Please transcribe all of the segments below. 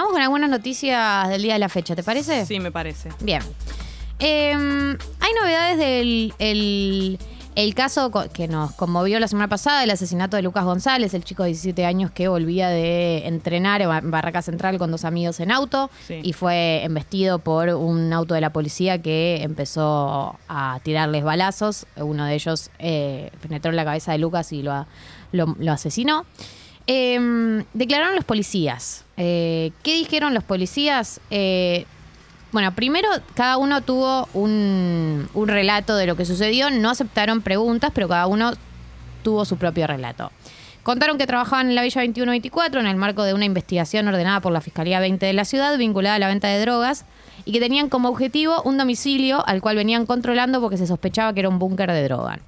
vamos con algunas noticias del día de la fecha, ¿te parece? Sí, me parece. Bien. Eh, hay novedades del el, el caso que nos conmovió la semana pasada, el asesinato de Lucas González, el chico de 17 años que volvía de entrenar en Ba- Barraca Central con dos amigos en auto Sí. y fue embestido por un auto de la policía que empezó a tirarles balazos. Uno de ellos eh, penetró en la cabeza de Lucas y lo, lo, lo asesinó. Eh, declararon los policías. Eh, ¿Qué dijeron los policías? Eh, bueno, primero cada uno tuvo un, relato de lo que sucedió. No aceptaron preguntas, pero cada uno tuvo su propio relato. Contaron que trabajaban en la Villa 2124 en el marco de una investigación ordenada por la Fiscalía 20 de la ciudad vinculada a la venta de drogas y que tenían como objetivo un domicilio al cual venían controlando porque se sospechaba que era un búnker de droga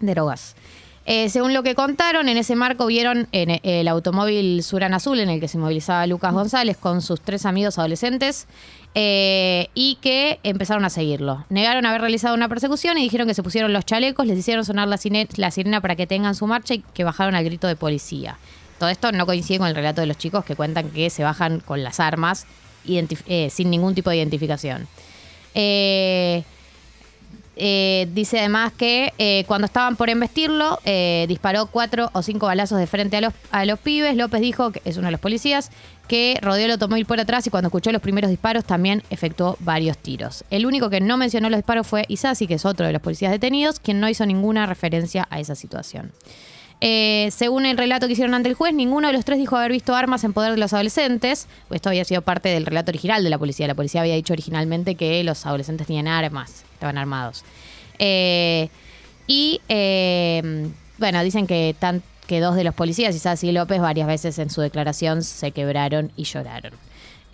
de drogas. Eh, según lo que contaron, en ese marco vieron en e- el automóvil Suran Azul en el que se movilizaba Lucas González con sus tres amigos adolescentes eh, y que empezaron a seguirlo. Negaron haber realizado una persecución y dijeron que se pusieron los chalecos, les hicieron sonar la, sirena para que tengan su marcha y que bajaron al grito de policía. Todo esto no coincide con el relato de los chicos que cuentan que se bajan con las armas eh, sin ningún tipo de identificación. Eh, eh, dice además que eh, cuando estaban por embestirlo, eh, disparó cuatro o cinco balazos de frente a los, a los pibes. López dijo, que es uno de los policías, que rodeó el automóvil por atrás y cuando escuchó los primeros disparos también efectuó varios tiros. El único que no mencionó los disparos fue Isasi, que es otro de los policías detenidos, quien no hizo ninguna referencia a esa situación. Eh, según el relato que hicieron ante el juez, ninguno de los tres dijo haber visto armas en poder de los adolescentes. Esto había sido parte del relato original de la policía. La policía había dicho originalmente que los adolescentes tenían armas, estaban armados. Eh, y eh, bueno, dicen que, dos de los policías, Isasi y López, varias veces en su declaración se quebraron y lloraron.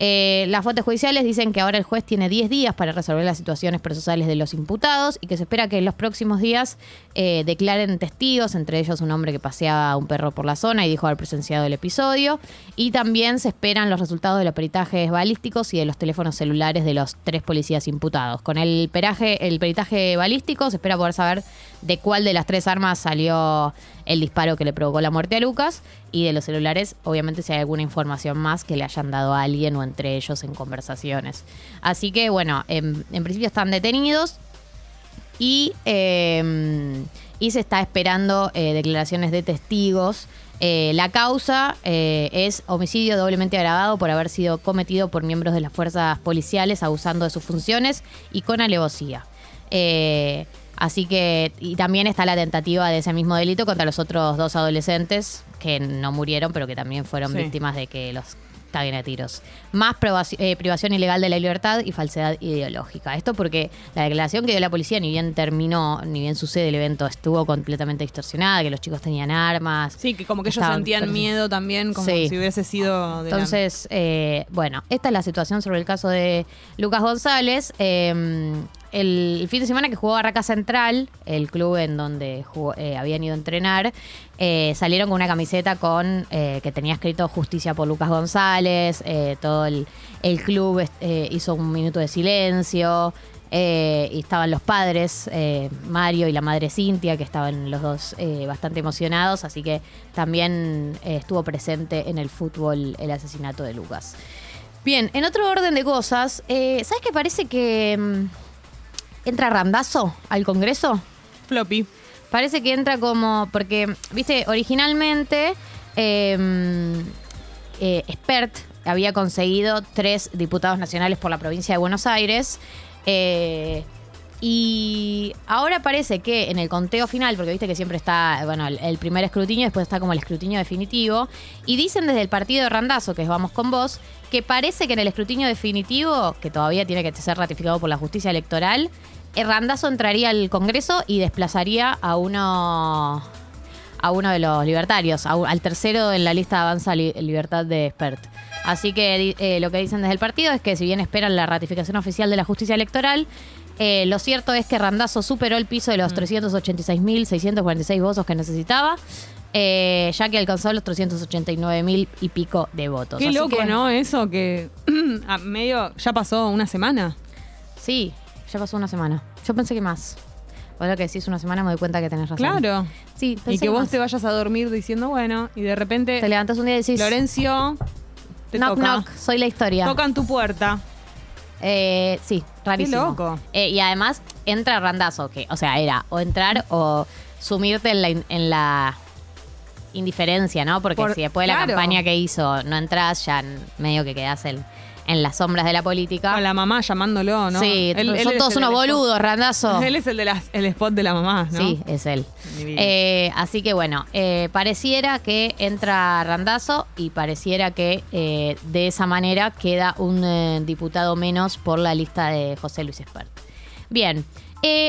Eh, las fuentes judiciales dicen que ahora el juez tiene 10 días para resolver las situaciones procesales de los imputados y que se espera que en los próximos días eh, declaren testigos, entre ellos un hombre que paseaba un perro por la zona y dijo haber presenciado el episodio. Y también se esperan los resultados de los peritajes balísticos y de los teléfonos celulares de los tres policías imputados. Con el, peraje, el peritaje balístico se espera poder saber de cuál de las tres armas salió el disparo que le provocó la muerte a Lucas y de los celulares, obviamente si hay alguna información más que le hayan dado a alguien o entre ellos en conversaciones. Así que bueno, en, en principio están detenidos y, eh, y se está esperando eh, declaraciones de testigos. Eh, la causa eh, es homicidio doblemente agravado por haber sido cometido por miembros de las fuerzas policiales abusando de sus funciones y con alevosía. Así que, y también está la tentativa de ese mismo delito contra los otros dos adolescentes que no murieron, pero que también fueron Sí. víctimas de que los caguen a tiros. Más eh, privación ilegal de la libertad y falsedad ideológica. Esto porque la declaración que dio la policía, ni bien terminó, ni bien sucede el evento, estuvo completamente distorsionada, que los chicos tenían armas. Sí, que como que ellos sentían miedo también, como Sí. si hubiese sido de la- Entonces, eh, bueno, esta es la situación sobre el caso de Lucas González. Eh, el fin de semana que jugó Barraca Central, el club en donde eh, habían ido a entrenar, eh, salieron con una camiseta con eh, que tenía escrito Justicia por Lucas González. todo el, el club hizo un minuto de silencio. y estaban los padres, Mario y la madre Cintia, que estaban los dos bastante emocionados, así que también estuvo presente en el fútbol el asesinato de Lucas. Bien, en otro orden de cosas, ¿sabes qué parece que mm, entra Randazo al Congreso? floppy. Parece que entra como. Porque, viste, originalmente. eh, eh, Spert había conseguido tres diputados nacionales por la provincia de Buenos Aires. eh, y ahora parece que en el conteo final, porque viste que siempre está, bueno, el, primer escrutinio, después está como el escrutinio definitivo, y dicen desde el partido de Randazo, que es Vamos con Vos, que parece que en el escrutinio definitivo, que todavía tiene que ser ratificado por la justicia electoral, eh, Randazo entraría al Congreso y desplazaría a uno a uno de los libertarios, al tercero en la lista de Avanza Li- Libertad de Expert. Así que eh, lo que dicen desde el partido es que si bien esperan la ratificación oficial de la justicia electoral, eh, lo cierto es que Randazo superó el piso de los 386.646 votos que necesitaba, eh, ya que alcanzó los 389.000 y pico de votos. Qué Así loco, que- ¿no? Eso que a medio ya pasó una semana. Sí, ya pasó una semana. Yo pensé que más. Ahora que decís una semana me doy cuenta que tenés razón. Claro. Sí, Y pensé que vos más. te vayas a dormir diciendo, bueno, y de repente te levantás un día y decís... Florencio Te knock toca. knock, soy la historia. Tocan tu puerta. Eh, sí, rarísimo. loco. Eh, y además entra randazo, que, o sea, era o entrar o sumirte en la, en la indiferencia, ¿no? Porque Por- si después de la campaña que hizo no entras, ya medio que quedás en, en las sombras de la política. Con la mamá llamándolo, ¿no? Sí, Él- son todos unos del boludos, randazo. Él es el, de las, el spot de la mamá, ¿no? Sí, es él. Eh, así que bueno, eh, pareciera que entra Randazo y pareciera que eh, de esa manera queda un diputado menos por la lista de José Luis Espert. Bien,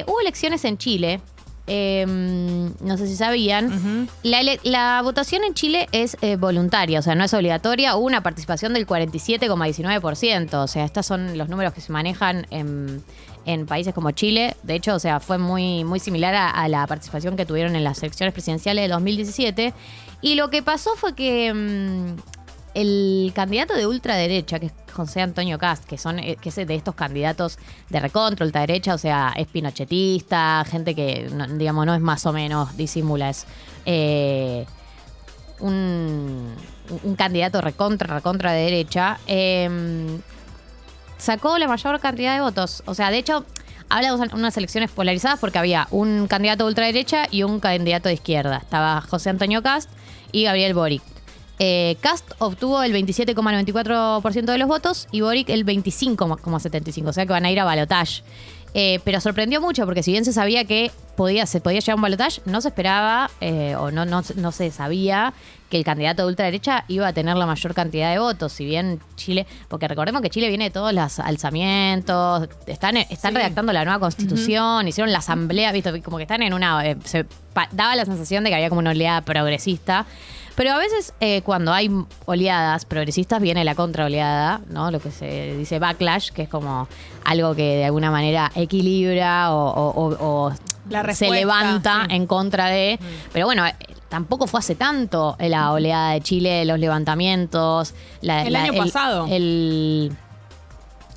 hubo elecciones en Chile. Eh, no sé si sabían. Ujú. La, votación en Chile es eh, voluntaria, o sea, no es obligatoria. Hubo una participación del 47,19%. O sea, estos son los números que se manejan en, en países como Chile. De hecho, o sea, fue muy, muy similar a, a la participación que tuvieron en las elecciones presidenciales de 2017. Y lo que pasó fue que mm, el candidato de ultraderecha, que es José Antonio Cast, que son eh, que es de estos candidatos de recontra, ultraderecha, o sea, es pinochetista, gente que, no- digamos, no es más o menos, disimula, es eh, un, candidato recontra, recontra de derecha, eh, sacó la mayor cantidad de votos. O sea, de hecho, habla de unas elecciones polarizadas porque había un candidato de ultraderecha y un candidato de izquierda. Estaba José Antonio Cast y Gabriel Boric. Eh, Cast obtuvo el 27,94% de los votos y Boric el 25,75%, o sea que van a ir a balotage. Eh, pero sorprendió mucho porque si bien se sabía que podía, se podía llegar a un balotage, no se esperaba eh, o no, no, no se sabía que el candidato de ultraderecha iba a tener la mayor cantidad de votos. Si bien Chile, porque recordemos que Chile viene de todos los alzamientos, están, están Sí. redactando la nueva constitución, hicieron la asamblea, ¿viste? como que están en una... eh, se pa- daba la sensación de que había como una oleada progresista. Pero a veces eh, cuando hay oleadas progresistas viene la contraoleada, ¿no? Lo que se dice backlash, que es como algo que de alguna manera equilibra o, o- o- o La se levanta sí. en contra de. Pero bueno, eh, tampoco fue hace tanto la oleada de Chile, los levantamientos. la- El la- año pasado. El,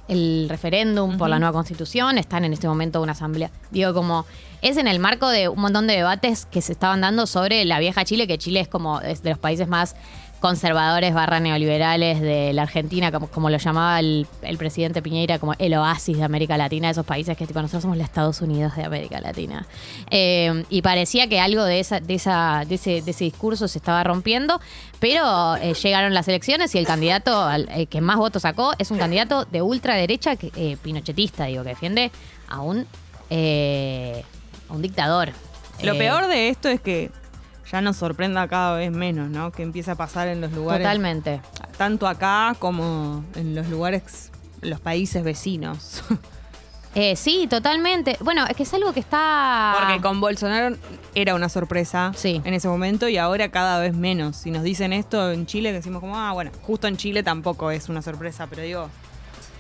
el referéndum por la nueva constitución, están en este momento una asamblea. Digo, como es en el marco de un montón de debates que se estaban dando sobre la vieja Chile, que Chile es como es de los países más conservadores barra neoliberales de la Argentina, como, como lo llamaba el, el presidente Piñeira, como el oasis de América Latina, de esos países que tipo nosotros somos los Estados Unidos de América Latina. Eh, y parecía que algo de esa, de esa, de ese, de ese discurso se estaba rompiendo, pero eh, llegaron las elecciones y el candidato al- eh, que más votos sacó es un candidato de ultraderecha que, eh, pinochetista, digo, que defiende a un a un dictador. Lo peor de esto es que ya nos sorprenda cada vez menos, ¿no? Que empieza a pasar en los lugares. Totalmente. Tanto acá como en los lugares, los países vecinos. Eh, sí, totalmente. Bueno, es que es algo que está. Porque con Bolsonaro era una sorpresa Sí. en ese momento y ahora cada vez menos. Si nos dicen esto en Chile, decimos como, ah, bueno, justo en Chile tampoco es una sorpresa, pero digo,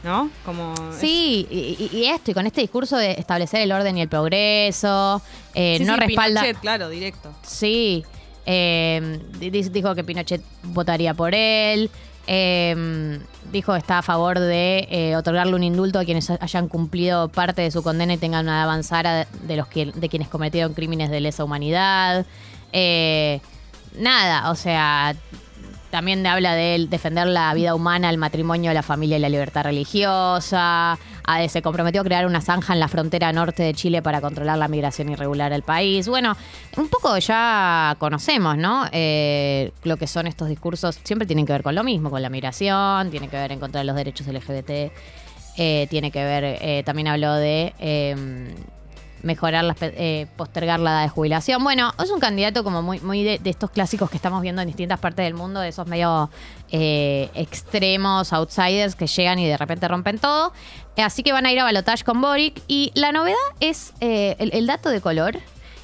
¿no? Como. Sí, y, y- y esto, y con este discurso de establecer el orden y el progreso, eh, Sí, no sí, respalda. Pinochet, claro, directo. Sí, eh, di- di- dijo que Pinochet votaría por él. eh, dijo que está a favor de eh, otorgarle un indulto a quienes hayan cumplido parte de su condena y tengan una avanzada de los que, de quienes cometieron crímenes de lesa humanidad. Eh, nada, o sea, también habla de defender la vida humana, el matrimonio, la familia y la libertad religiosa. Ah, se comprometió a crear una zanja en la frontera norte de Chile para controlar la migración irregular al país. Bueno, un poco ya conocemos, ¿no? Eh, lo que son estos discursos. Siempre tienen que ver con lo mismo, con la migración, tiene que ver en contra de los derechos LGBT. eh, tiene que ver, eh, también habló de eh, mejorar, las, eh, postergar la edad de jubilación. Bueno, es un candidato como muy, muy de, de estos clásicos que estamos viendo en distintas partes del mundo, de esos medio eh, extremos, outsiders que llegan y de repente rompen todo. Así que van a ir a balotage con Boric. Y la novedad es, eh, el, el dato de color,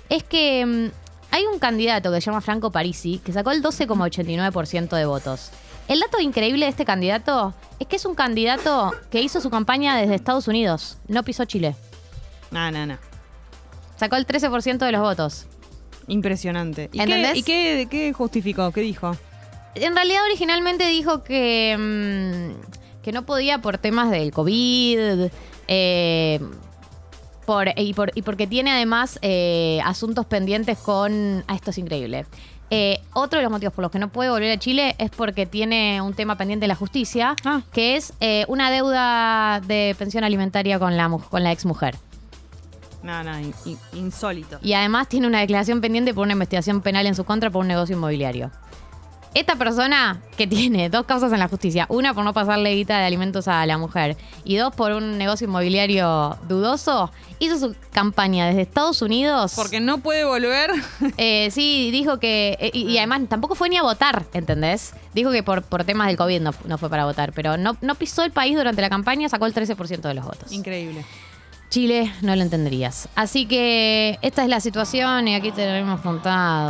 es que mm, hay un candidato que se llama Franco Parisi que sacó el 12,89% de votos. El dato increíble de este candidato es que es un candidato que hizo su campaña desde Estados Unidos, no pisó Chile. No, no, no. Sacó el 13% de los votos. Impresionante. ¿Y, qué, ¿Entendés? ¿y qué, qué justificó? ¿Qué dijo? En realidad originalmente dijo que, mm, que no podía por temas del COVID. eh, por, y, por- y porque tiene además eh, asuntos pendientes con... Ah, esto es increíble. Eh, otro de los motivos por los que no puede volver a Chile es porque tiene un tema pendiente de la justicia, Ah. que es eh, una deuda de pensión alimentaria con la, con la ex mujer. No, no, in- in- insólito. Y además tiene una declaración pendiente por una investigación penal en su contra por un negocio inmobiliario. Esta persona que tiene dos causas en la justicia, una por no pasarle guita de alimentos a la mujer y dos por un negocio inmobiliario dudoso, hizo su campaña desde Estados Unidos. Porque no puede volver. Eh, sí, dijo que. eh, y, y además tampoco fue ni a votar, ¿entendés? Dijo que por, por temas del COVID no, fu- no fue para votar, pero no, no pisó el país durante la campaña, sacó el 13% de los votos. Increíble. Chile no lo entenderías. Así que esta es la situación y aquí te lo hemos contado.